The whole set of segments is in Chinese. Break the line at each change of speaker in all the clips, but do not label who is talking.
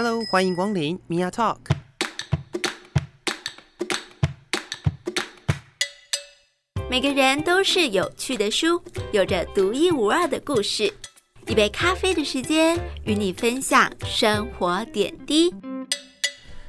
Hello，欢迎光临 Mia Talk。
每个人都是有趣的书，有着独一无二的故事。一杯咖啡的时间，与你分享生活点滴。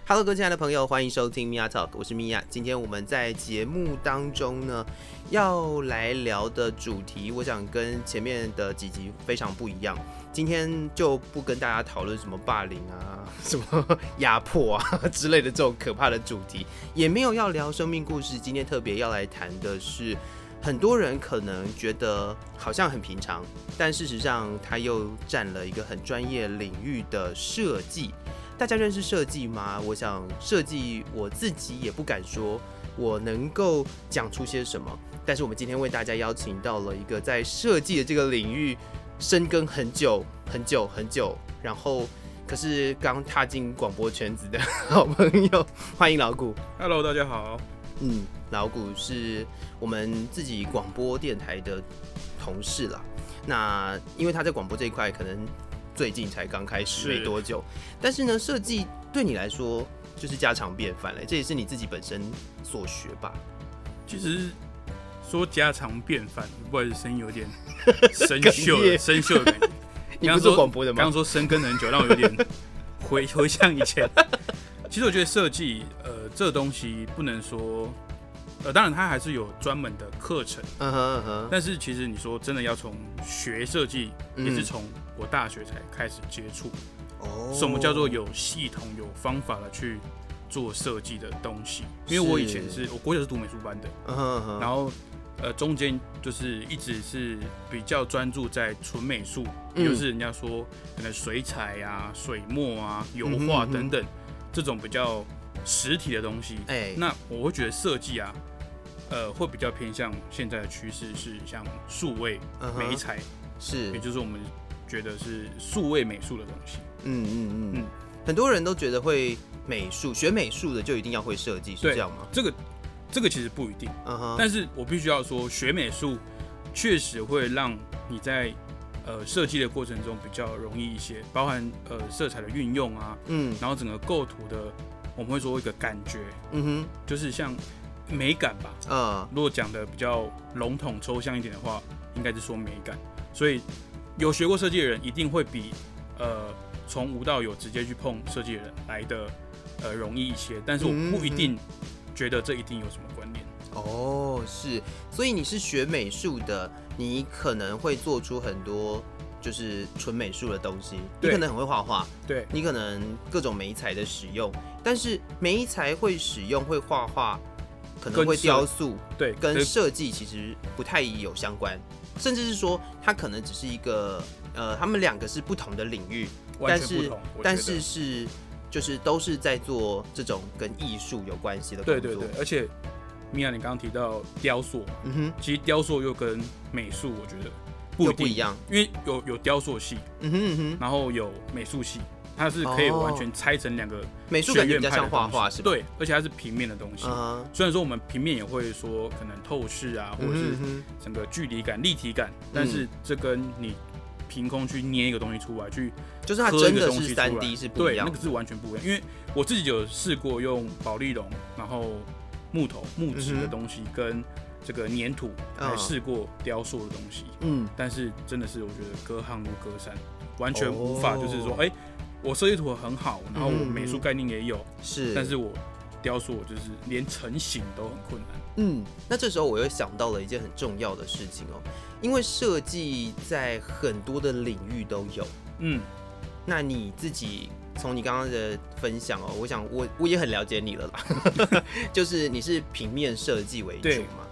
Hello，各位亲爱的朋友，欢迎收听 Mia Talk，我是 Mia。今天我们在节目当中呢，要来聊的主题，我想跟前面的几集非常不一样。今天就不跟大家讨论什么霸凌啊、什么压迫啊 之类的这种可怕的主题，也没有要聊生命故事。今天特别要来谈的是。很多人可能觉得好像很平常，但事实上它又占了一个很专业领域的设计。大家认识设计吗？我想设计我自己也不敢说我能够讲出些什么。但是我们今天为大家邀请到了一个在设计的这个领域深耕很久很久很久，然后可是刚踏进广播圈子的好朋友，欢迎老谷。
Hello，大家好。
嗯，老谷是我们自己广播电台的同事啦。那因为他在广播这一块可能最近才刚开始没多久，但是呢，设计对你来说就是家常便饭了。这也是你自己本身所学吧？
其实说家常便饭，不好意思，声音有点生锈，生锈的感觉。
你刚刚说广播的吗？
刚刚说深耕很久，让我有点回回想以前。其实我觉得设计，呃，这个东西不能说，呃，当然它还是有专门的课程，嗯哼嗯哼。但是其实你说真的要从学设计，也是从我大学才开始接触。哦。什么叫做有系统、有方法的去做设计的东西？因为我以前是我国小是读美术班的，嗯哼嗯哼。然后，呃，中间就是一直是比较专注在纯美术，也就是人家说可能水彩啊、水墨啊、油画等等。这种比较实体的东西，哎、欸，那我会觉得设计啊，呃，会比较偏向现在的趋势是像数位美彩，是，也就是我们觉得是数位美术的东西。嗯嗯嗯嗯，
很多人都觉得会美术学美术的就一定要会设计，是这样吗？
这个这个其实不一定，但是我必须要说，学美术确实会让你在。呃，设计的过程中比较容易一些，包含呃色彩的运用啊，嗯，然后整个构图的，我们会说一个感觉，嗯哼，就是像美感吧，嗯，如果讲的比较笼统抽象一点的话，应该是说美感。所以有学过设计的人，一定会比呃从无到有直接去碰设计的人来的呃容易一些，但是我不一定觉得这一定有什么关联。
哦，是，所以你是学美术的。你可能会做出很多就是纯美术的东西，你可能很会画画，
对，
你可能各种媒材的使用，但是媒材会使用会画画，可能会雕塑，
对，
跟设计其实不太有相关，甚至是说它可能只是一个呃，他们两个是不同的领域，但是但是是就是都是在做这种跟艺术有关系的工作，
对对对，而且。米娅，你刚刚提到雕塑，嗯哼，其实雕塑又跟美术，我觉得不不一样，因为有有雕塑系，嗯哼嗯哼，然后有美术系，它是可以完全拆成两个学院派的东西。美术感觉比较像画画，是吧？对，而且它是平面的东西。Uh huh. 虽然说我们平面也会说可能透视啊，或者是整个距离感、立体感，但是这跟你凭空去捏一个东西出来，去
就是它真的是三 D 是不一样，
那个是完全不一样。因为我自己有试过用保利龙，然后。木头、木质的东西跟这个粘土来试过雕塑的东西，嗯，但是真的是我觉得隔行如隔山，完全无法就是说，哎、欸，我设计图很好，然后我美术概念也有，是，但是我雕塑就是连成型都很困难。
嗯，那这时候我又想到了一件很重要的事情哦，因为设计在很多的领域都有，嗯，那你自己。从你刚刚的分享哦，我想我我也很了解你了啦，就是你是平面设计为主嘛，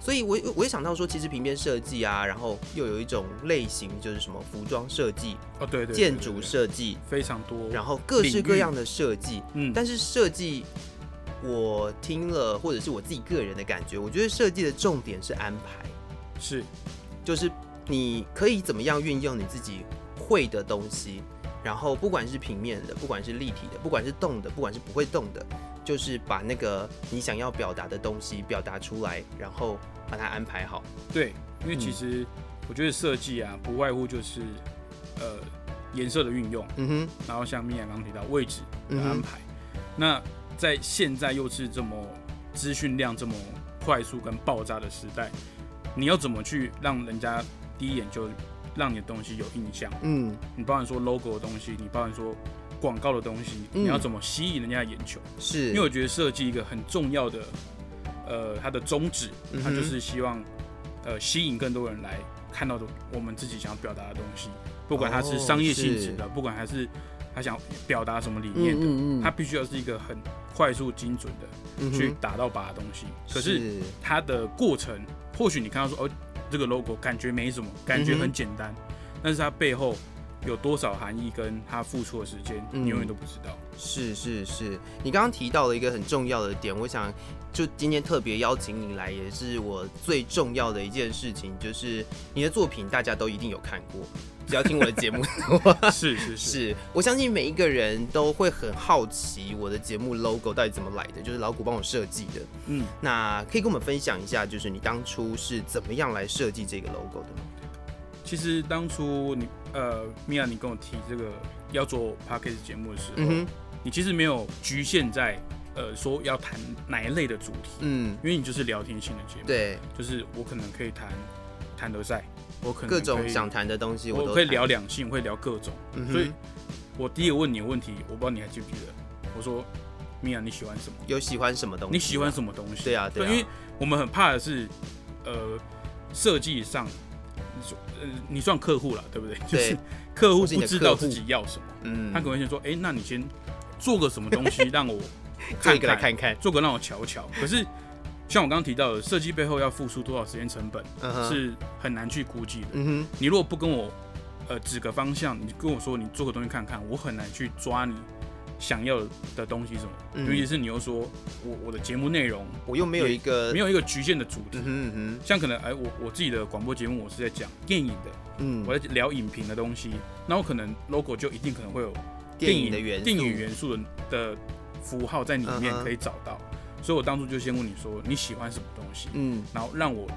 所以我我也想到说，其实平面设计啊，然后又有一种类型就是什么服装设计
哦，对对，
建筑设计
非常多，
然后各式各样的设计，嗯，但是设计我听了或者是我自己个人的感觉，我觉得设计的重点是安排，
是，
就是你可以怎么样运用你自己会的东西。然后不管是平面的，不管是立体的，不管是动的，不管是不会动的，就是把那个你想要表达的东西表达出来，然后把它安排好。
对，因为其实我觉得设计啊，不外乎就是，呃，颜色的运用，嗯哼，然后像米娅刚刚提到位置的安排，嗯、那在现在又是这么资讯量这么快速跟爆炸的时代，你要怎么去让人家第一眼就让你的东西有印象？嗯，你包含说 logo 的东西，你包含说广告的东西，嗯、你要怎么吸引人家的眼球？
是，
因为我觉得设计一个很重要的，呃，它的宗旨，它就是希望，呃，吸引更多人来看到的我们自己想要表达的东西，不管它是商业性质的，不管还是他想表达什么理念的，它必须要是一个很快速精准的去打到靶的东西。可是它的过程，或许你看到说哦，这个 logo 感觉没什么，感觉很简单，但是它背后有多少含义，跟他付出的时间，你永远都不知道。
是是是，你刚刚提到了一个很重要的点，我想。就今天特别邀请你来，也是我最重要的一件事情，就是你的作品大家都一定有看过，只要听我的节目的话，
是是是，
是，我相信每一个人都会很好奇我的节目 logo 到底怎么来的，就是老古帮我设计的。嗯，那可以跟我们分享一下，就是你当初是怎么样来设计这个 logo 的吗？
其实当初你呃，米娅，你跟我提这个要做 podcast 节目的时候，嗯，你其实没有局限在。呃，说要谈哪一类的主题？嗯，因为你就是聊天性的节目，
对，
就是我可能可以谈谈德赛，我可能
各种想谈的东西我，
我会聊两性，我会聊各种。嗯、所以，我第一个问你的问题，我不知道你还记不记得？我说，米娅，你喜欢什么？
有喜欢什么东西？
你喜欢什么东西？
对啊，对啊，
因为我们很怕的是，呃，设计上，呃，你算客户了，对不对？就是客户不知道自己要什么，嗯，他可能会先说，哎、欸，那你先做个什么东西让我。
做一个来看看，
做个让我瞧瞧。可是，像我刚刚提到的，设计背后要付出多少时间成本，uh. 是很难去估计的。嗯哼，你如果不跟我呃指个方向，你跟我说你做个东西看看，我很难去抓你想要的东西什么。嗯、尤其是你又说我我的节目内容，
我又没有一个
没有一个局限的主题。嗯哼，像可能哎、欸，我我自己的广播节目，我是在讲电影的，嗯，我在聊影评的东西，那我可能 logo 就一定可能会有电影的元素电影元素的的。符号在里面可以找到，uh. 所以我当初就先问你说你喜欢什么东西，嗯，然后让我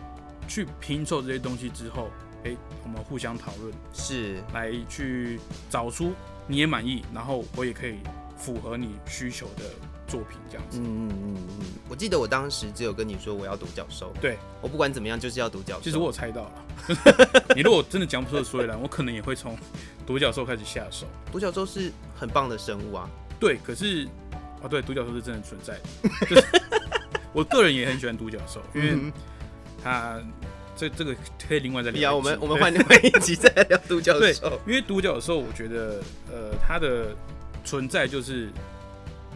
去拼凑这些东西之后，哎、欸，我们互相讨论，
是
来去找出你也满意，然后我也可以符合你需求的作品这样子。嗯嗯嗯
嗯，我记得我当时只有跟你说我要独角兽，
对，
我不管怎么样就是要独角兽。
其实我有猜到了，你如果真的讲不出的所以然，我可能也会从独角兽开始下手。
独角兽是很棒的生物啊，
对，可是。哦，对，独角兽是真的存在的，就是我个人也很喜欢独角兽，因为它这这个可以另外再聊。
我们我们换 另外一集再聊独角兽。
因为独角兽，我觉得呃，它的存在就是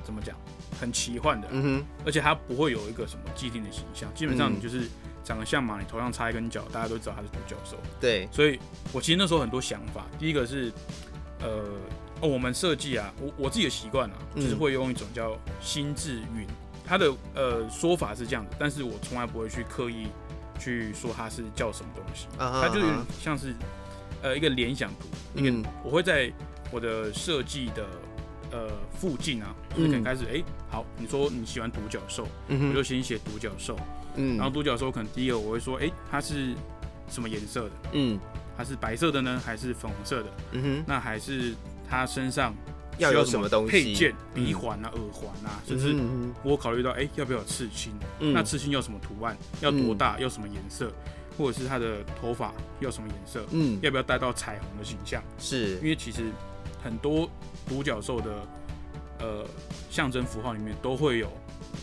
怎么讲，很奇幻的，嗯哼，而且它不会有一个什么既定的形象，基本上你就是长得像马，你头上插一根角，大家都知道他是独角兽。
对，
所以我其实那时候很多想法，第一个是呃。哦，我们设计啊，我我自己的习惯啊，就是会用一种叫心智云，它的呃说法是这样子，但是我从来不会去刻意去说它是叫什么东西，它就有点像是呃一个联想图，一个、嗯、我会在我的设计的呃附近啊，就可以开始哎、欸，好，你说你喜欢独角兽，嗯、我就先写独角兽，嗯，然后独角兽可能第一个我会说，哎、欸，它是什么颜色的？嗯，它是白色的呢，还是粉红色的？嗯哼，那还是。它身上要有什么东西？配件、鼻环啊、耳环啊，甚至我考虑到，哎，要不要有刺青？那刺青要什么图案？要多大？要什么颜色？或者是他的头发要什么颜色？嗯，要不要带到彩虹的形象？
是，
因为其实很多独角兽的呃象征符号里面都会有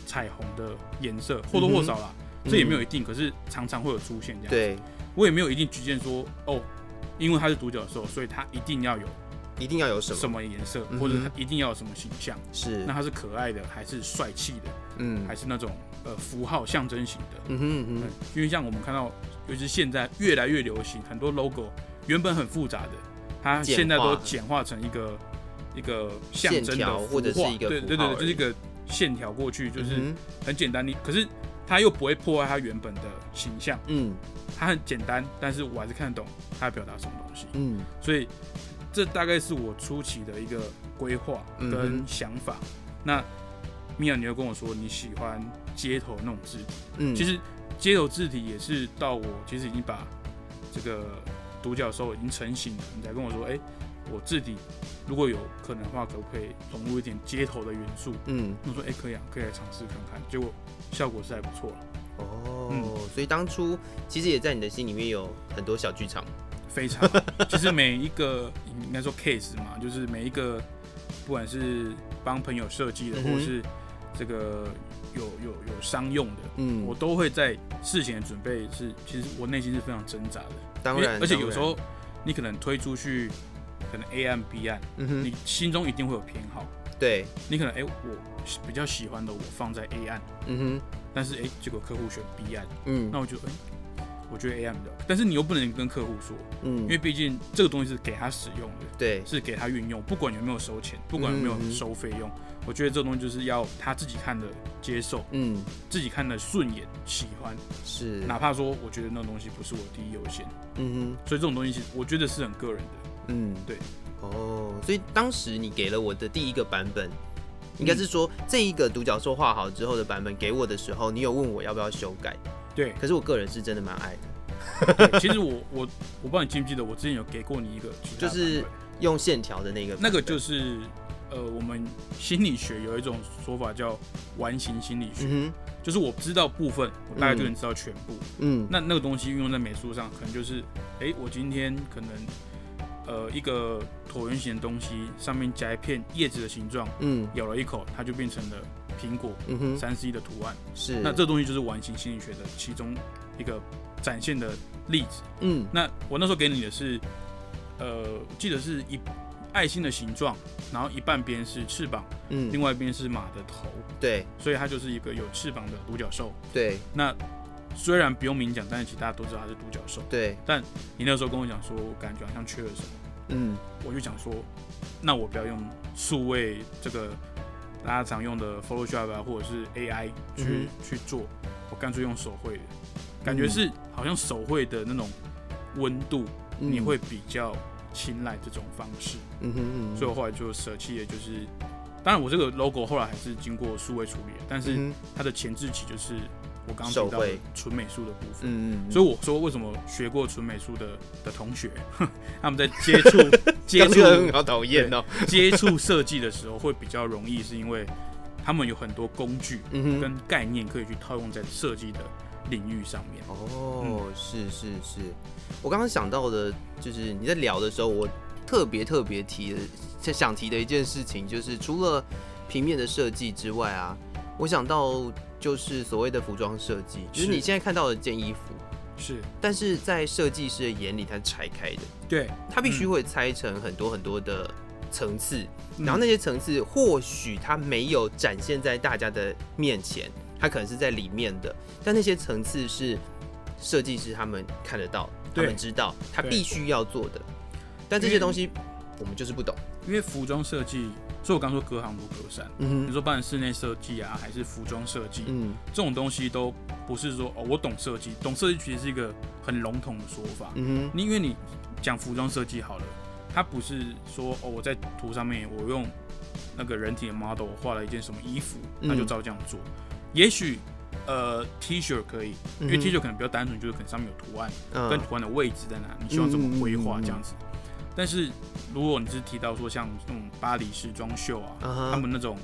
彩虹的颜色，或多或少啦，这也没有一定，可是常常会有出现这样。
对，
我也没有一定局限说，哦，因为它是独角兽，所以它一定要有。
一定要有什么
什么颜色，或者它一定要有什么形象？
是，
那它是可爱的，还是帅气的？嗯，还是那种呃符号象征型的？嗯哼嗯哼。因为像我们看到，尤其是现在越来越流行，很多 logo 原本很复杂的，它现在都简化成一个一个象征的或者是一个对对对，就是一个线条过去，就是很简单。你可是它又不会破坏它原本的形象。嗯，它很简单，但是我还是看得懂它要表达什么东西。嗯，所以。这大概是我初期的一个规划跟想法。嗯、那米娅，你又跟我说你喜欢街头那种字体，嗯，其实街头字体也是到我其实已经把这个独角兽已经成型了，你才跟我说，哎，我自己如果有可能的话，可不可以融入一点街头的元素？嗯，我说哎、欸，可以啊，可以来尝试看看。结果效果是还不错了。
哦、嗯，所以当初其实也在你的心里面有很多小剧场，
非常。其实每一个应该说 case 嘛，就是每一个不管是帮朋友设计的，或是这个有有有商用的，嗯，我都会在事前的准备是，其实我内心是非常挣扎的。
当然，
而且有时候你可能推出去。可能 A 案 B 案，嗯哼，你心中一定会有偏好。
对，
你可能哎、欸，我比较喜欢的我放在 A 案，嗯哼，但是哎、欸，结果客户选 B 案，嗯，那我就哎、欸，我觉得 AM 的，但是你又不能跟客户说，嗯，因为毕竟这个东西是给他使用的，
对，
是给他运用，不管有没有收钱，不管有没有收费用，嗯、我觉得这个东西就是要他自己看的接受，嗯，自己看的顺眼喜欢，
是，
哪怕说我觉得那个东西不是我第一优先，嗯哼，所以这种东西我觉得是很个人的。嗯，对，
哦，所以当时你给了我的第一个版本，应该是说这一个独角兽画好之后的版本给我的时候，你有问我要不要修改？
对，
可是我个人是真的蛮爱
的。其实我我我不知道你记不记得，我之前有给过你一个，
就是用线条的那个，
那个就是呃，我们心理学有一种说法叫完形心理学，嗯、就是我知道部分，我大概就能知道全部。嗯，那那个东西运用在美术上，可能就是，哎、欸，我今天可能。呃，一个椭圆形的东西，上面夹一片叶子的形状，嗯，咬了一口，它就变成了苹果，嗯哼，三 C 的图案，
是。
那这东西就是完形心理学的其中一个展现的例子，嗯。那我那时候给你的是，呃，记得是一爱心的形状，然后一半边是翅膀，嗯，另外一边是马的头，
对，
所以它就是一个有翅膀的独角兽，
对。
那虽然不用明讲，但是其实大家都知道它是独角兽。
对。但
你那时候跟我讲说，我感觉好像缺了什么。嗯。我就想说，那我不要用数位这个大家常用的 Photoshop 啊，或者是 AI 去、嗯、去做，我干脆用手绘的，感觉是好像手绘的那种温度，你会比较青睐这种方式。嗯哼嗯哼。所以我后来就舍弃了，就是当然我这个 logo 后来还是经过数位处理，但是它的前置期就是。我刚刚提到纯美术的部分，嗯嗯，所以我说为什么学过纯美术的的同学，他们在接触 接触
好讨厌哦，
接触设计的时候会比较容易，是因为他们有很多工具跟概念可以去套用在设计的领域上面。
哦，嗯、是是是，我刚刚想到的就是你在聊的时候，我特别特别提的想提的一件事情，就是除了平面的设计之外啊，我想到。就是所谓的服装设计，就是你现在看到的件衣服，
是，
但是在设计师的眼里，它是拆开的，
对，
它必须会拆成很多很多的层次，嗯、然后那些层次或许它没有展现在大家的面前，它可能是在里面的，但那些层次是设计师他们看得到，他们知道他必须要做的，但这些东西我们就是不懂，
因为服装设计。所以我刚说隔行如隔山，嗯哼，比如说办室内设计啊，还是服装设计，嗯，这种东西都不是说哦，我懂设计，懂设计其实是一个很笼统的说法，嗯哼，你因为你讲服装设计好了，它不是说哦，我在图上面我用那个人体的 model 画了一件什么衣服，那就照这样做，嗯、也许呃 T 恤可以，因为 T 恤可能比较单纯，就是可能上面有图案，嗯、跟图案的位置在哪，你希望怎么规划这样子。但是，如果你是提到说像那种巴黎时装秀啊，uh huh. 他们那种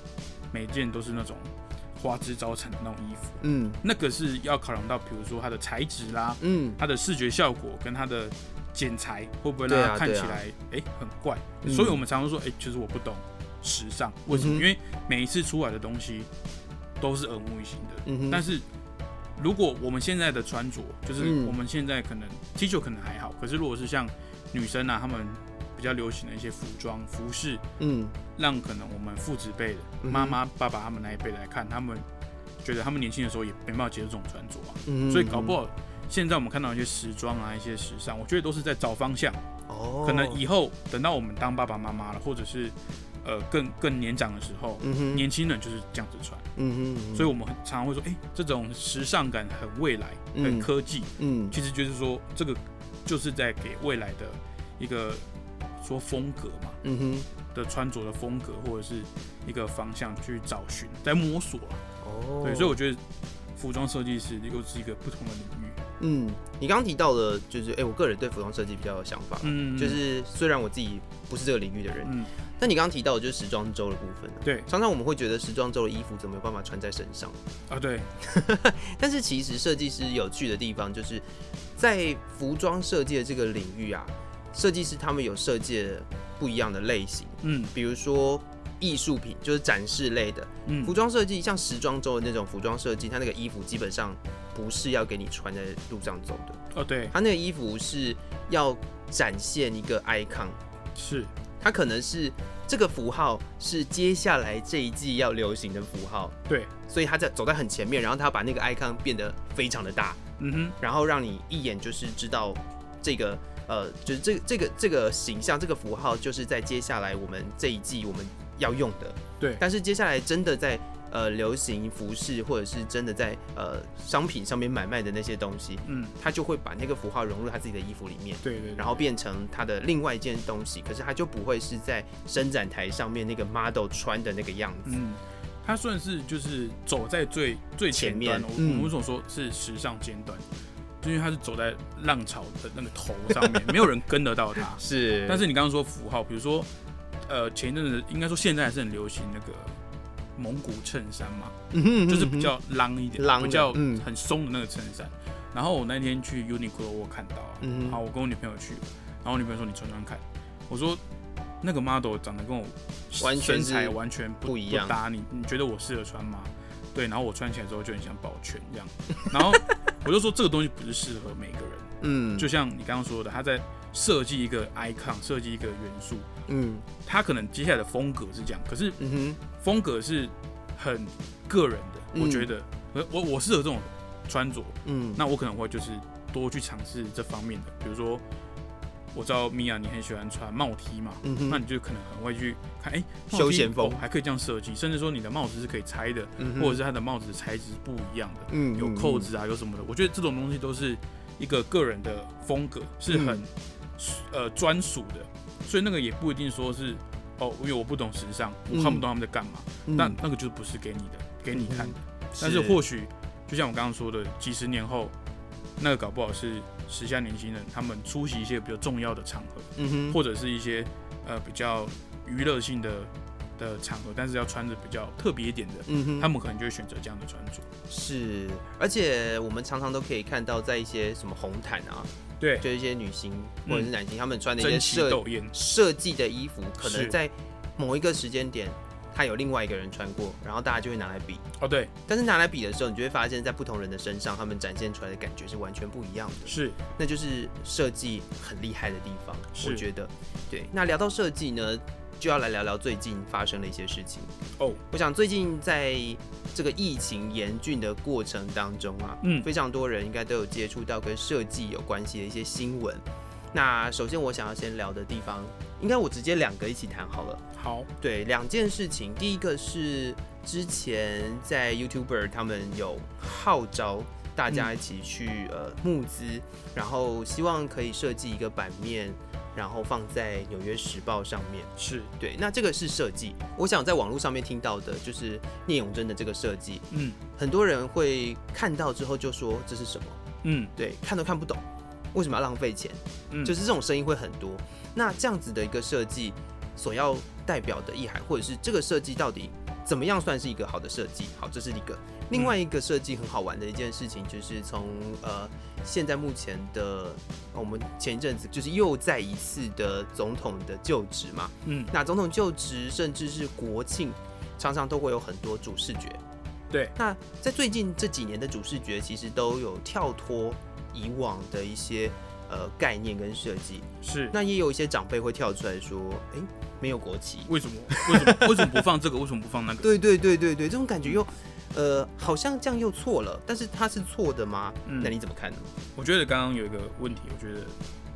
每件都是那种花枝招展的那种衣服，嗯，那个是要考量到，比如说它的材质啦，嗯，它的视觉效果跟它的剪裁会不会让它看起来哎、啊。啊欸、很怪，嗯、所以我们常常说，哎、欸，其实我不懂时尚，为什么？嗯、因为每一次出来的东西都是耳目一新的，但是如果我们现在的穿着，就是我们现在可能 T 恤可能还好，可是如果是像女生啊，她们比较流行的一些服装服饰，嗯，让可能我们父子辈的妈妈、爸爸他们那一辈来看，他们觉得他们年轻的时候也没办法接受这种穿着啊，嗯，所以搞不好现在我们看到一些时装啊，一些时尚，我觉得都是在找方向。哦，可能以后等到我们当爸爸妈妈了，或者是呃更更年长的时候，嗯哼，年轻人就是这样子穿，嗯哼，所以我们常常会说，哎，这种时尚感很未来，很科技，嗯，其实就是说这个。就是在给未来的一个说风格嘛，嗯哼，的穿着的风格或者是一个方向去找寻，在摸索啊。哦，对，所以我觉得服装设计师又是一个不同的领域。
嗯，你刚刚提到的，就是哎、欸，我个人对服装设计比较有想法，嗯，就是虽然我自己不是这个领域的人，嗯，但你刚刚提到的就是时装周的部分，
对，
常常我们会觉得时装周的衣服怎么有办法穿在身上
啊？对，
但是其实设计师有趣的地方就是在服装设计的这个领域啊，设计师他们有设计不一样的类型，嗯，比如说。艺术品就是展示类的，嗯，服装设计像时装周的那种服装设计，它那个衣服基本上不是要给你穿在路上走的，
哦，对，
它那个衣服是要展现一个 icon，
是，
它可能是这个符号是接下来这一季要流行的符号，
对，
所以它在走在很前面，然后它把那个 icon 变得非常的大，
嗯哼，
然后让你一眼就是知道这个呃，就是这个这个这个形象这个符号就是在接下来我们这一季我们。要用的，
对，
但是接下来真的在呃流行服饰或者是真的在呃商品上面买卖的那些东西，嗯，他就会把那个符号融入他自己的衣服里面，
对对，对，
然后变成他的另外一件东西，可是他就不会是在伸展台上面那个 model 穿的那个样子，
嗯，他算是就是走在最最前面，我们为什么说是时尚尖端？就因为它是走在浪潮的那个头上面，没有人跟得到它，
是，
但是你刚刚说符号，比如说。呃，前一阵子应该说现在还是很流行那个蒙古衬衫嘛，嗯哼嗯哼，就是比较浪一点，比较很松的那个衬衫，嗯。然后我那天去 Uniqlo 我看到，嗯，好，我跟我女朋友去，然后我女朋友说你穿穿看，我说那个 model 长得跟我身材完全不，不一样，你，你觉得我适合穿吗？对，然后我穿起来之后就很像保全这样，然后 我就说这个东西不是适合每个人，嗯，就像你刚刚说的，他在。设计一个 icon，设计一个元素，嗯，他可能接下来的风格是这样，可是，风格是很个人的，嗯、我觉得，我我适合这种穿着，嗯，那我可能会就是多去尝试这方面的，比如说，我知道米娅你很喜欢穿帽 T 嘛，那你就可能很会去看，哎、欸，
休闲风、
哦、还可以这样设计，甚至说你的帽子是可以拆的，嗯、或者是它的帽子的材质不一样的，嗯，有扣子啊，有什么的，我觉得这种东西都是一个个人的风格，是很。嗯。呃，专属的，所以那个也不一定说是哦，因为我不懂时尚，我看不懂他们在干嘛，嗯，但那个就不是给你的，给你看但是。或许就像我刚刚说的，几十年后，那个搞不好是时下年轻人他们出席一些比较重要的场合，嗯哼，或者是一些呃比较娱乐性的的场合，但是要穿着比较特别一点的，嗯哼，他们可能就会选择这样的穿着。
是，而且我们常常都可以看到，在一些什么红毯啊。
对，
就一些女星或者是男星，嗯、他们穿的一些设设计的衣服，可能在某一个时间点，他有另外一个人穿过，然后大家就会拿来比。
哦，对。但
是拿来比的时候，你就会发现，在不同人的身上，他们展现出来的感觉是完全不一样的。
是，
那就是设计很厉害的地方。我觉得，对。那聊到设计呢？就要来聊聊最近发生的一些事情哦。Oh. 我想最近在这个疫情严峻的过程当中啊，嗯，非常多人应该都有接触到跟设计有关系的一些新闻。那首先我想要先聊的地方，应该我直接两个一起谈好了。
好，
对，两件事情。第一个是之前在 YouTuber 他们有号召大家一起去呃募资，然后希望可以设计一个版面。然后放在《纽约时报》上面，
是
对。那这个是设计，我想在网络上面听到的就是聂永真的这个设计，嗯，很多人会看到之后就说这是什么，嗯，对，看都看不懂，为什么要浪费钱？嗯，就是这种声音会很多。那这样子的一个设计所要代表的意涵，或者是这个设计到底怎么样算是一个好的设计？好，这是一个。另外一个设计很好玩的一件事情，就是从呃现在目前的我们前一阵子就是又再一次的总统的就职嘛，嗯，那总统就职甚至是国庆，常常都会有很多主视觉。
对，
那在最近这几年的主视觉，其实都有跳脱以往的一些呃概念跟设计。
是，
那也有一些长辈会跳出来说，哎、欸，没有国旗，
为什么？为什么？为什么不放这个？为什么不放那个？
对对对对对，这种感觉又。呃，好像这样又错了，但是它是错的吗？嗯，那你怎么看呢？
我觉得刚刚有一个问题，我觉得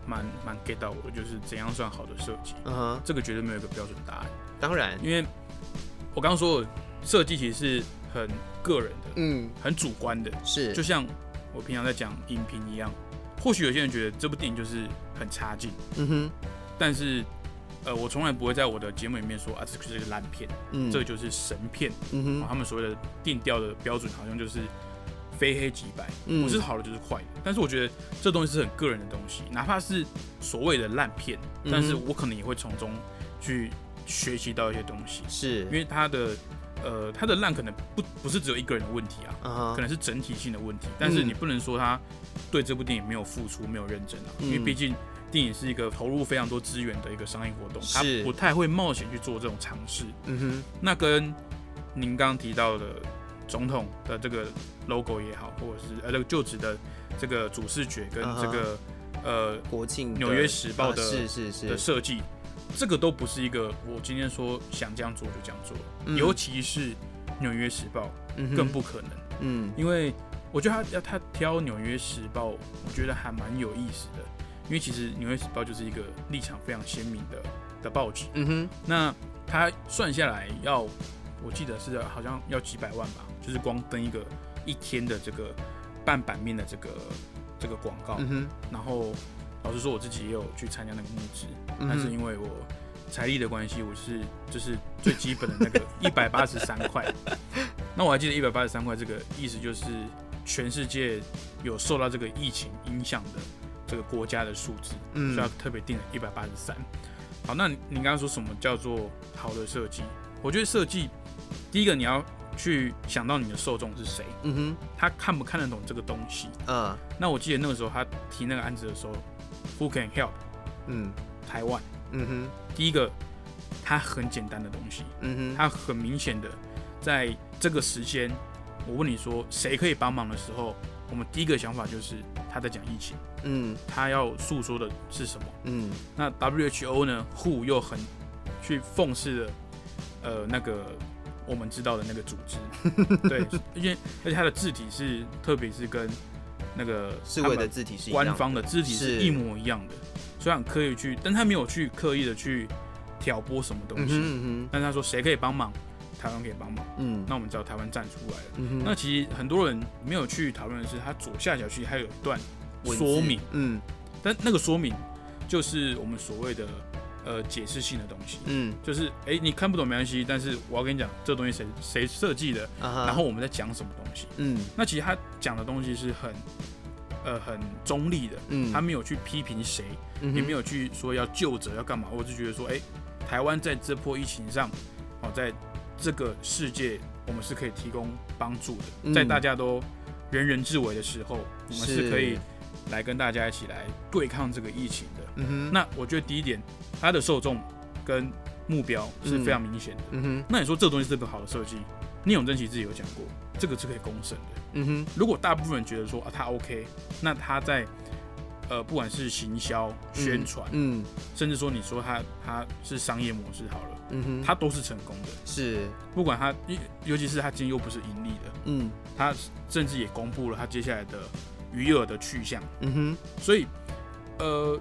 蛮蛮 get 到我的，就是怎样算好的设计？嗯哼，这个绝对没有一个标准答案。
当然，
因为我刚刚说设计其实是很个人的，嗯，很主观的，
是
就像我平常在讲影评一样，或许有些人觉得这部电影就是很差劲，嗯哼，但是。呃，我从来不会在我的节目里面说啊，这个是一个烂片，嗯，这个就是神片，嗯哼，他们所谓的定调的标准好像就是非黑即白，嗯不是好的就是坏的。但是我觉得这东西是很个人的东西，哪怕是所谓的烂片，但是我可能也会从中去学习到一些东西，
是
因为它的呃它的烂可能不不是只有一个人的问题啊，可能是整体性的问题。但是你不能说他对这部电影没有付出、没有认真啊，因为毕竟电影是一个投入非常多资源的一个商业活动，他不太会冒险去做这种尝试。嗯哼，那跟您刚刚提到的。总统的这个 logo 也好，或者是呃那个就职的这个主视觉跟这个、uh huh. 呃
国庆
纽约时报的、uh,
是是是
的设计，这个都不是一个我今天说想这样做就这样做，嗯、尤其是纽约时报更不可能，嗯，因为我觉得他要他挑纽约时报，我觉得还蛮有意思的，因为其实纽约时报就是一个立场非常鲜明的的报纸，嗯哼，那他算下来要，我记得是好像要几百万吧。就是光登一个一天的这个半版面的这个这个广告，嗯、哼。然后老实说我自己也有去参加那个募资，嗯、但是因为我财力的关系，我是就是最基本的那个 一百八十三块。那我还记得一百八十三块这个意思就是全世界有受到这个疫情影响的这个国家的数字，嗯，所以要特别定了一百八十三。好，那你刚刚说什么叫做好的设计？我觉得设计第一个你要。去想到你的受众是谁，嗯哼，他看不看得懂这个东西？嗯，那我记得那个时候他提那个案子的时候，Who can help？嗯，台湾，嗯哼，第一个，它很简单的东西，嗯哼，它很明显的，在这个时间，我问你说谁可以帮忙的时候，我们第一个想法就是他在讲疫情，嗯，他要诉说的是什么？嗯，那 WHO 呢？Who 又很去讽刺的，呃，那个。我们知道的那个组织，对，因为而且它的字体是，特别是跟那个
世卫的字体是
官方的字体是一模一样的，所以很刻意去，但他没有去刻意的去挑拨什么东西，嗯哼，但是他说谁可以帮忙，台湾可以帮忙，嗯，那我们知道台湾站出来了，嗯哼，那其实很多人没有去讨论的是，它左下角其实还有一段说明，嗯，但那个说明就是我们所谓的。呃，解释性的东西，嗯，就是哎、欸，你看不懂没关系，但是我要跟你讲，这东西谁谁设计的，uh. 然后我们在讲什么东西，嗯，那其实他讲的东西是很，呃，很中立的，嗯，他没有去批评谁，嗯、也没有去说要救责要干嘛，我就觉得说，哎、欸，台湾在这波疫情上，哦，在这个世界，我们是可以提供帮助的，嗯、在大家都人人自危的时候，我们是。可以来跟大家一起来对抗这个疫情的，嗯哼，那我觉得第一点。它的受众跟目标是非常明显的。嗯哼，那你说这东西是个好的设计？聂永真其实自己有讲过，这个是可以公审的。嗯哼，如果大部分人觉得说啊他 OK，那他在呃不管是行销、宣传，嗯，甚至说你说他他是商业模式好了，嗯哼，他都是成功的。是，不管他，尤其是他今天又不是盈利的，嗯，他甚至也公布了他接下来的余额的去向。嗯哼，所以呃，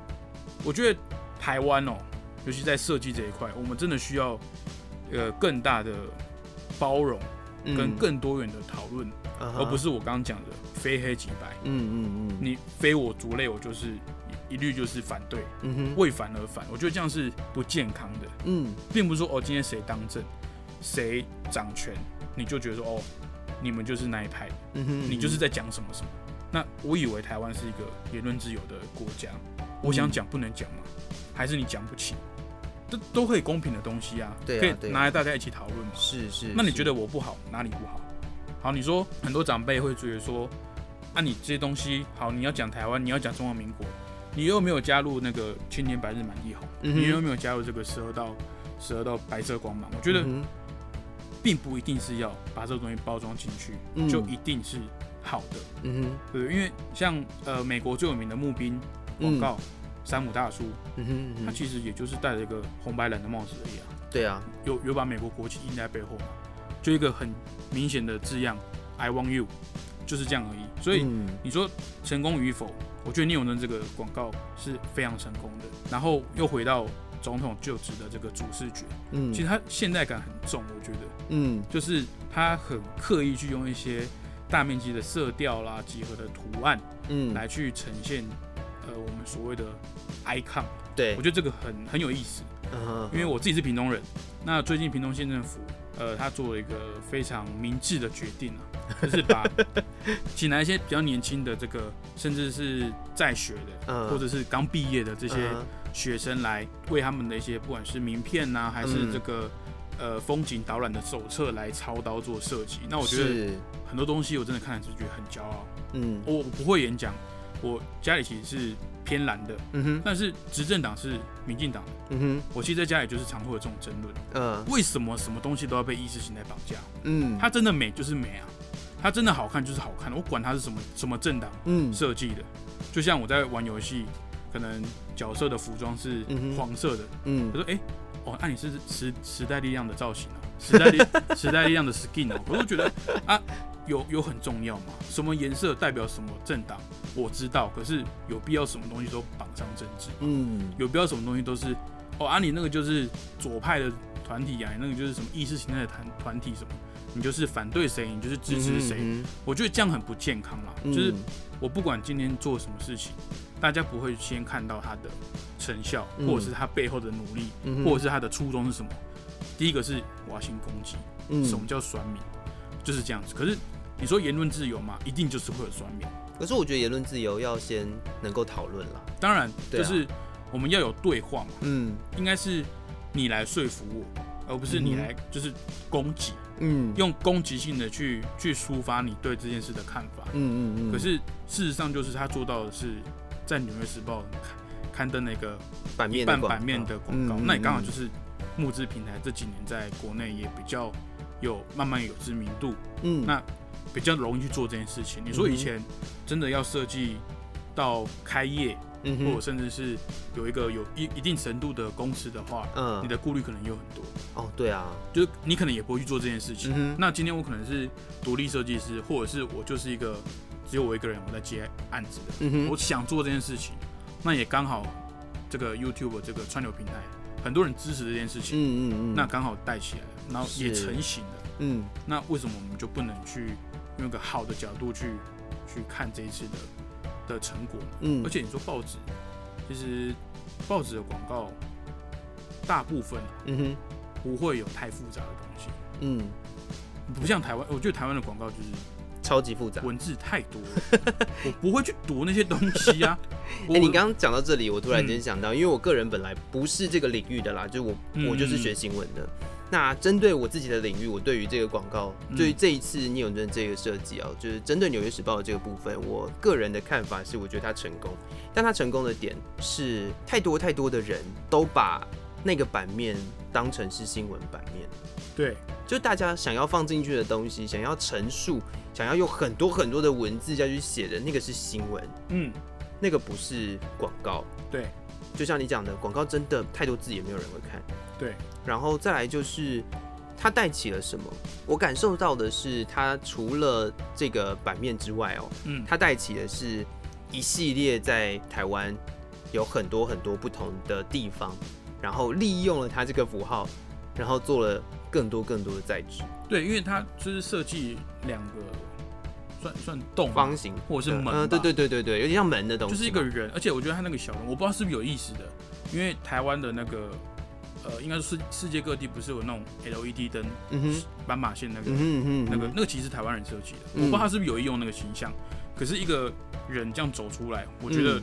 我觉得台湾哦。尤其在设计这一块，我们真的需要呃更大的包容跟更多元的讨论，嗯、而不是我刚刚讲的非黑即白。嗯嗯嗯，你非我族类，我就是一律就是反对。嗯哼，为反而反，我觉得这样是不健康的。嗯，并不是说哦，今天谁当政，谁掌权，你就觉得说哦，你们就是那一派。嗯哼，你就是在讲什么什么。那我以为台湾是一个言论自由的国家，我想讲不能讲吗？还是你讲不起？都都可以公平的东西啊，对啊，可以拿来大家一起讨论嘛。是是。那你觉得我不好，哪里不好？好，你说很多长辈会觉得说，啊，你这些东西好，你要讲台湾，你要讲中华民国，你又没有加入那个青年白日满地红，嗯、你又没有加入这个十二道十二道白色光芒，我觉得并不一定是要把这个东西包装进去，嗯、就一定是好的。嗯哼，对，因为像呃美国最有名的募兵广告。嗯山姆大叔，嗯哼，嗯哼，他其实也就是戴了一个红白蓝的帽子而已啊。对啊，有有把美国国旗印在背后嘛，就一个很明显的字样，I want you，就是这样而已。所以你说成功与否，我觉得聂永真这个广告是非常成功的。然后又回到总统就职的这个主视觉，嗯，其实他现代感很重，我觉得，嗯，就是他很刻意去用一些大面积的色调啦、几何的图案，嗯，来去呈现。呃，我们所谓的 icon，对，我觉得这个很很有意思，uh huh. 因为我自己是屏东人，那最近屏东县政府呃，他做了一个非常明智的决定啊，就是把请来一些比较年轻的这个，甚至是在学的，呃、或者是刚毕业的这些学生来为他们的一些不管是名片呐、啊，还是这个、嗯、呃风景导览的手册来操刀做设计。那我觉得很多东西我真的看了就觉得很骄傲。嗯，我我不会演讲，我家里其实是。偏蓝的，嗯哼，但是执政党是民进党的，嗯哼，我其实在家里就是常会有这种争论，嗯，为什么什么东西都要被意识形态绑架？嗯，它真的美就是美啊，它真的好看就是好看，我管它是什么什么政党，嗯，设计的，就像我在玩游戏，可能角色的服装是黄色的，嗯，他说，哎，哦，那你是时时代力量的造型啊，时代力时代力量的 skin 啊，我就觉得啊。有有很重要吗？什么颜色代表什么政党？我知道，可是有必要什么东西都绑上政治？嗯，有必要什么东西都是哦啊，你那个就是左派的团体啊，你那个就是什么意识形态的团团体什么？你就是反对谁，你就是支持谁？嗯嗯嗯，我觉得这样很不健康啦。嗯、就是我不管今天做什么事情，大家不会先看到他的成效，或者是他背后的努力，嗯、或者是他的初衷是什么？第一个是挖心攻击，嗯、什么叫酸民？就是这样子。可是。你说言论自由嘛，一定就是会有酸民。
可是我觉得言论自由要先能够讨论了。
当然，就是我们要有对话嘛。嗯，应该是你来说服我，而不是你来就是攻击。嗯，用攻击性的去去抒发你对这件事的看法。嗯嗯嗯。可是事实上，就是他做到的是在《纽约时报》刊登那个
版面
半版面的广告。那你刚好就是募资平台这几年在国内也比较有慢慢有知名度。嗯，那。比较容易去做这件事情。你说以前真的要设计到开业，嗯、或者甚至是有一个有一一定程度的公司的话，嗯，你的顾虑可能有很多。
哦，对啊，
就是你可能也不会去做这件事情。嗯、那今天我可能是独立设计师，或者是我就是一个只有我一个人我在接案子的，我想做这件事情，那也刚好这个 YouTube 这个串流平台很多人支持这件事情，嗯嗯嗯，那刚好带起来了，然后也成型了，嗯，那为什么我们就不能去？用一个好的角度去去看这一次的的成果，嗯，而且你说报纸，其实报纸的广告大部分，嗯哼，不会有太复杂的东西，嗯，不像台湾，我觉得台湾的广告就是
超级复杂，
文字太多了，我不会去读那些东西啊。
哎、欸，你刚刚讲到这里，我突然间想到，嗯、因为我个人本来不是这个领域的啦，就我我就是学新闻的。嗯那针对我自己的领域，我对于这个广告，对于这一次聂永真这个设计啊，就是针对《纽约时报》的这个部分，我个人的看法是，我觉得他成功，但他成功的点是太多太多的人都把那个版面当成是新闻版面，
对，
就大家想要放进去的东西，想要陈述，想要用很多很多的文字下去写的那个是新闻，嗯，那个不是广告，
对。
就像你讲的，广告真的太多字也没有人会看。
对，
然后再来就是它带起了什么？我感受到的是，它除了这个版面之外哦，嗯，它带起的是一系列在台湾有很多很多不同的地方，然后利用了它这个符号，然后做了更多更多的再制。
对，因为它就是设计两个。算算洞
方形
或者是门，
嗯，对对对对对，有点像门的东西，
就是一个人，而且我觉得他那个小人，我不知道是不是有意思的，因为台湾的那个，呃，应该是世世界各地不是有那种 LED 灯，嗯哼，斑马线那个，那个那个其实是台湾人设计的，我不知道他是不是有意用那个形象，可是一个人这样走出来，我觉得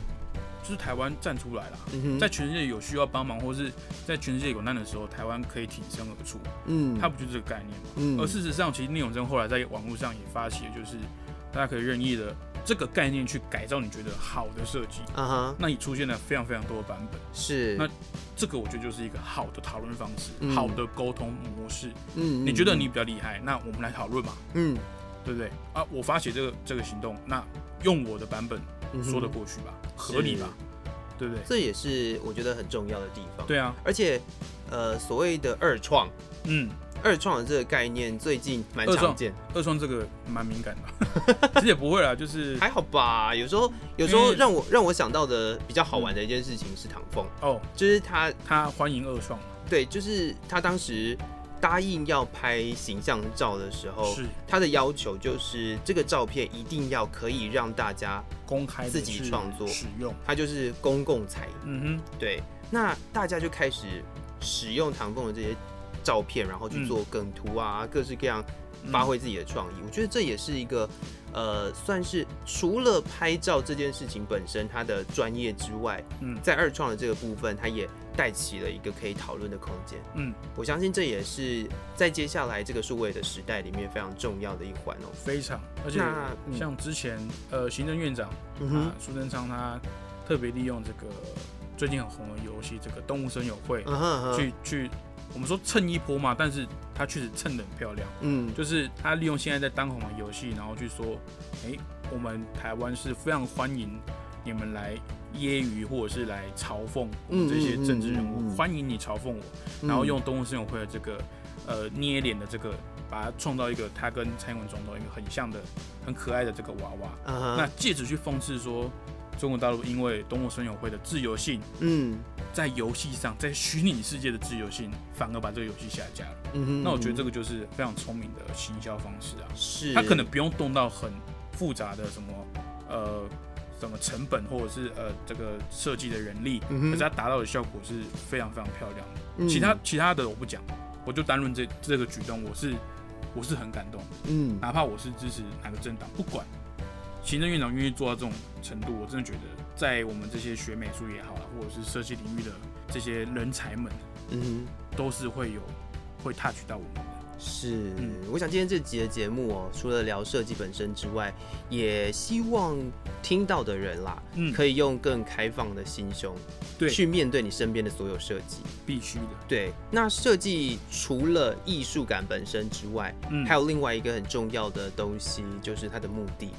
就是台湾站出来了，在全世界有需要帮忙或是在全世界有难的时候，台湾可以挺身而出，嗯，他不就是这个概念吗？嗯，而事实上，其实聂永真后来在网络上也发起的就是。大家可以任意的这个概念去改造你觉得好的设计，啊哈，那你出现了非常非常多的版本，
是，
那这个我觉得就是一个好的讨论方式，好的沟通模式，嗯，你觉得你比较厉害，那我们来讨论嘛，嗯，对不对？啊，我发起这个这个行动，那用我的版本说得过去吧，合理吧，对不对？
这也是我觉得很重要的地方，
对啊，
而且，呃，所谓的二创，嗯。二创的这个概念最近蛮常见，
二创这个蛮敏感的，其实也不会啦，就是
还好吧。有时候有时候让我让我想到的比较好玩的一件事情是唐凤。哦，就是他
他欢迎二创，
对，就是他当时答应要拍形象照的时候，是。他的要求就是这个照片一定要可以让大家
公开
自己创作。
使用，
他就是公共财，嗯哼，对，那大家就开始使用唐凤的这些。照片，然后去做梗图啊，嗯、各式各样发挥自己的创意。嗯、我觉得这也是一个。呃，算是除了拍照这件事情本身它的专业之外，嗯，在二创的这个部分，它也带起了一个可以讨论的空间。嗯，我相信这也是在接下来这个数位的时代里面非常重要的一环哦。
非常，而且像之前、嗯、呃，行政院长啊苏贞昌他特别利用这个最近很红的游戏这个动物森友会，去去。我们说蹭一波嘛，但是他确实蹭得很漂亮。嗯，就是他利用现在在当红的游戏，然后去说，哎、欸，我们台湾是非常欢迎你们来揶揄或者是来嘲讽我们这些政治人物，嗯嗯嗯嗯、欢迎你嘲讽我，然后用动物森友会的这个呃捏脸的这个，把它创造一个他跟蔡英文总统一个很像的、很可爱的这个娃娃。Uh huh、那借此去讽刺说。中国大陆因为东欧森友会的自由性，嗯，在游戏上，在虚拟世界的自由性，反而把这个游戏下架了。嗯哼，那我觉得这个就是非常聪明的行销方式啊。是，他可能不用动到很复杂的什么呃什么成本或者是呃这个设计的人力，嗯、可是他达到的效果是非常非常漂亮的。嗯、其他其他的我不讲，我就单论这这个举动，我是我是很感动。嗯，哪怕我是支持哪个政党，不管。行政院长愿意做到这种程度，我真的觉得，在我们这些学美术也好，或者是设计领域的这些人才们，嗯哼，都是会有会 touch 到我们的。
是，嗯、我想今天这集的节目哦，除了聊设计本身之外，也希望听到的人啦，嗯，可以用更开放的心胸，对，去面对你身边的所有设计，
必须的。
对，那设计除了艺术感本身之外，嗯，还有另外一个很重要的东西，就是它的目的。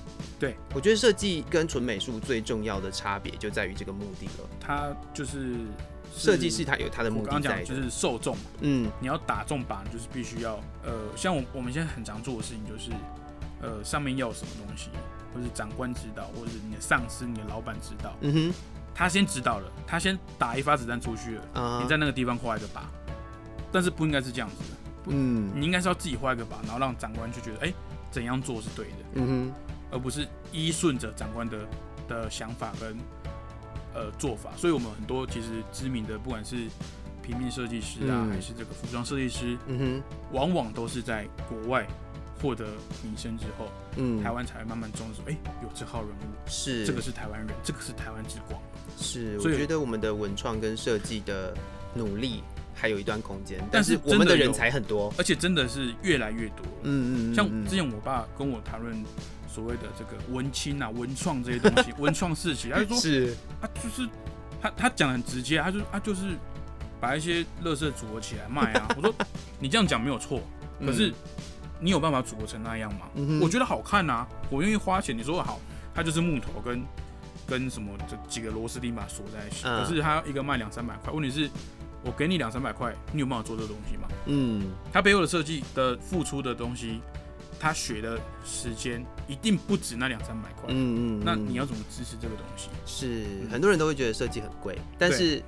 对，
我觉得设计跟纯美术最重要的差别就在于这个目的了。
它就是。
设计师他有他的目的我，
刚刚讲就是受众，嗯，你要打中靶，就是必须要，呃，像我我们现在很常做的事情就是，呃，上面要什么东西，或是长官指导，或者是你的上司、你的老板指导，嗯哼，他先指导了，他先打一发子弹出去了，啊、你在那个地方画一个靶，但是不应该是这样子的，嗯，你应该是要自己画一个靶，然后让长官就觉得，哎、欸，怎样做是对的，嗯哼，而不是依顺着长官的的想法跟。呃，做法，所以我们很多其实知名的，不管是平面设计师啊，嗯、还是这个服装设计师，嗯哼，往往都是在国外获得名声之后，嗯，台湾才会慢慢重视说，哎、欸，有这号人物，是这个是台湾人，这个是台湾之光，
是。我觉得我们的文创跟设计的努力还有一段空间，但是我们的人才很多，
而且真的是越来越多，嗯，嗯嗯，像之前我爸跟我谈论。所谓的这个文青啊、文创这些东西，文创事情，他就说是，他就是他他讲的很直接，他就他就是把一些垃圾组合起来卖啊。我说你这样讲没有错，可是你有办法组合成那样吗？嗯、我觉得好看啊，我愿意花钱。你说好，它就是木头跟跟什么这几个螺丝钉把它锁在一起，嗯、可是它一个卖两三百块。问题是，我给你两三百块，你有办法做这个东西吗？嗯，他背后的设计的付出的东西。他学的时间一定不止那两三百块，嗯嗯，那你要怎么支持这个东西？
是很多人都会觉得设计很贵，但是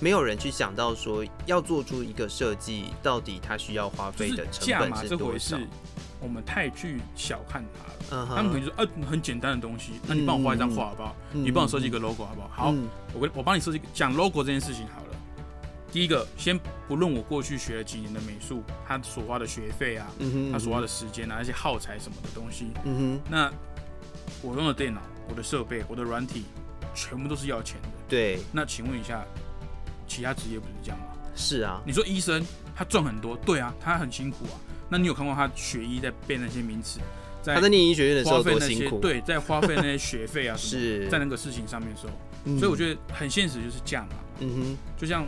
没有人去想到说要做出一个设计，到底它需要花费的成本是多少？
我们太去小看它了。他们可能说，呃，很简单的东西，那你帮我画一张画好不好？你帮我设计一个 logo 好不好？好，我我帮你设计讲 logo 这件事情好了。第一个，先不论我过去学了几年的美术，他所花的学费啊，嗯哼嗯哼他所花的时间啊，那些耗材什么的东西，嗯哼，那我用的电脑、我的设备、我的软体，全部都是要钱的。
对，
那请问一下，其他职业不是这样吗？
是啊，
你说医生他赚很多，对啊，他很辛苦啊。那你有看过他学医在背那些名词，
在他在念医学院的时候多辛苦？
对，在花费那些学费啊 是在那个事情上面的时候，嗯、所以我觉得很现实，就是这样嘛。嗯哼，就像。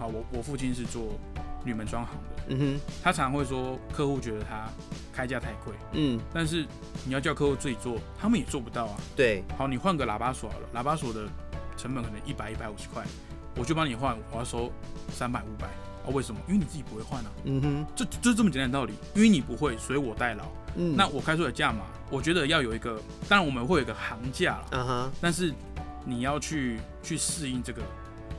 啊，我我父亲是做铝门装行的，嗯哼，他常常会说客户觉得他开价太贵，嗯，但是你要叫客户自己做，他们也做不到啊。
对，
好，你换个喇叭锁好了，喇叭锁的成本可能一百一百五十块，我就帮你换，我要收三百五百，啊，为什么？因为你自己不会换啊，嗯哼，就就这么简单的道理，因为你不会，所以我代劳，嗯，那我开出的价码，我觉得要有一个，当然我们会有一个行价了，嗯哼，但是你要去去适应这个。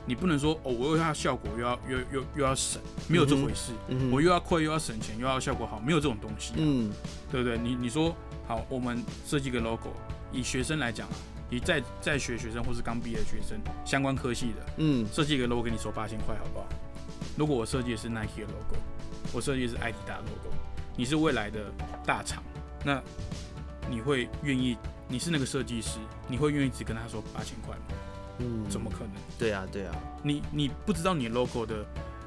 你不能说哦，我又要效果，又要又又又要省，没有这回事。我又要快，又要省钱，又要效果好，没有这种东西、啊。嗯，对不对？你你说好，我们设计个 logo，以学生来讲啊，以在在学学生或是刚毕业的学生，相关科系的，嗯，设计一个 logo 给你收八千块，好不好？如果我设计的是 Nike 的 logo，我设计的是爱迪达 logo，你是未来的大厂，那你会愿意？你是那个设计师，你会愿意只跟他说八千块吗？嗯，怎么可能？
对啊，对啊，
你你不知道你 logo 的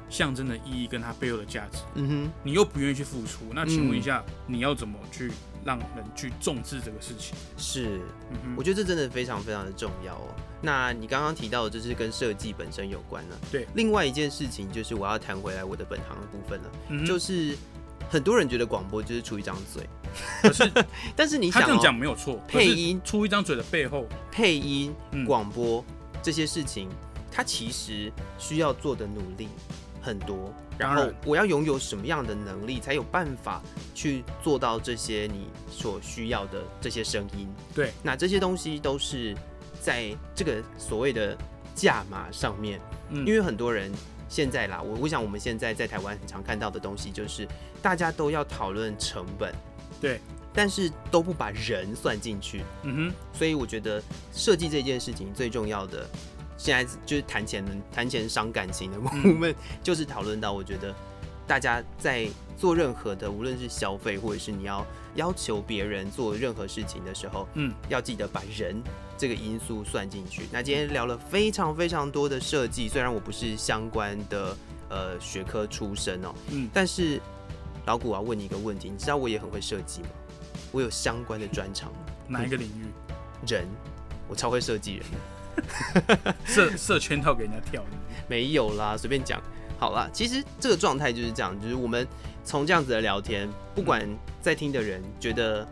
象征的意义跟它背后的价值，嗯哼，你又不愿意去付出，那请问一下，嗯、你要怎么去让人去重视这个事情？
是，嗯哼，我觉得这真的非常非常的重要哦。那你刚刚提到的就是跟设计本身有关了，
对。
另外一件事情就是我要谈回来我的本行的部分了，嗯、就是很多人觉得广播就是出一张嘴，
可是
但是你想、哦、
他这样讲没有错，
配音
出一张嘴的背后，
配音广播。嗯这些事情，他其实需要做的努力很多。然后我要拥有什么样的能力，才有办法去做到这些你所需要的这些声音？
对，
那这些东西都是在这个所谓的价码上面。嗯，因为很多人现在啦，我我想我们现在在台湾很常看到的东西，就是大家都要讨论成本，
对，
但是都不把人算进去。嗯哼，所以我觉得设计这件事情最重要的。现在就是谈钱，谈钱伤感情的。我们就是讨论到，我觉得大家在做任何的，无论是消费，或者是你要要求别人做任何事情的时候，嗯，要记得把人这个因素算进去。那今天聊了非常非常多的设计，虽然我不是相关的呃学科出身哦，嗯，但是老古，我要问你一个问题，你知道我也很会设计吗？我有相关的专长。
哪一个领域？
人，我超会设计人。
设设圈套给人家跳？
没有啦，随便讲。好啦，其实这个状态就是这样，就是我们从这样子的聊天，不管在听的人觉得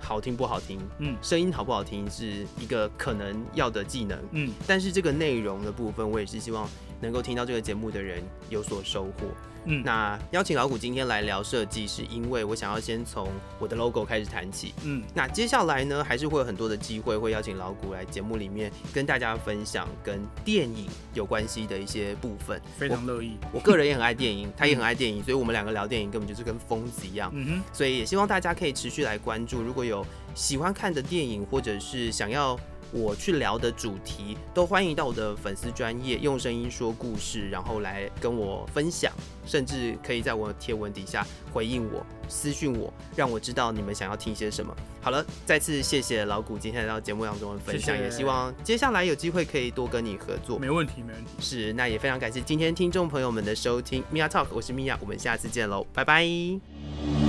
好听不好听，嗯，声音好不好听是一个可能要的技能，嗯，但是这个内容的部分，我也是希望能够听到这个节目的人有所收获。嗯，那邀请老古今天来聊设计，是因为我想要先从我的 logo 开始谈起。嗯，那接下来呢，还是会有很多的机会，会邀请老古来节目里面跟大家分享跟电影有关系的一些部分。
非常乐意
我，我个人也很爱电影，他也很爱电影，所以我们两个聊电影根本就是跟疯子一样。嗯哼，所以也希望大家可以持续来关注，如果有喜欢看的电影，或者是想要。我去聊的主题都欢迎到我的粉丝专业用声音说故事，然后来跟我分享，甚至可以在我的贴文底下回应我、私讯我，让我知道你们想要听些什么。好了，再次谢谢老古今天来到节目当中的分享，谢谢，也希望接下来有机会可以多跟你合作。
没问题，没问题。
是，那也非常感谢今天听众朋友们的收听，Mia Talk，我是米娅我们下次见喽，拜拜。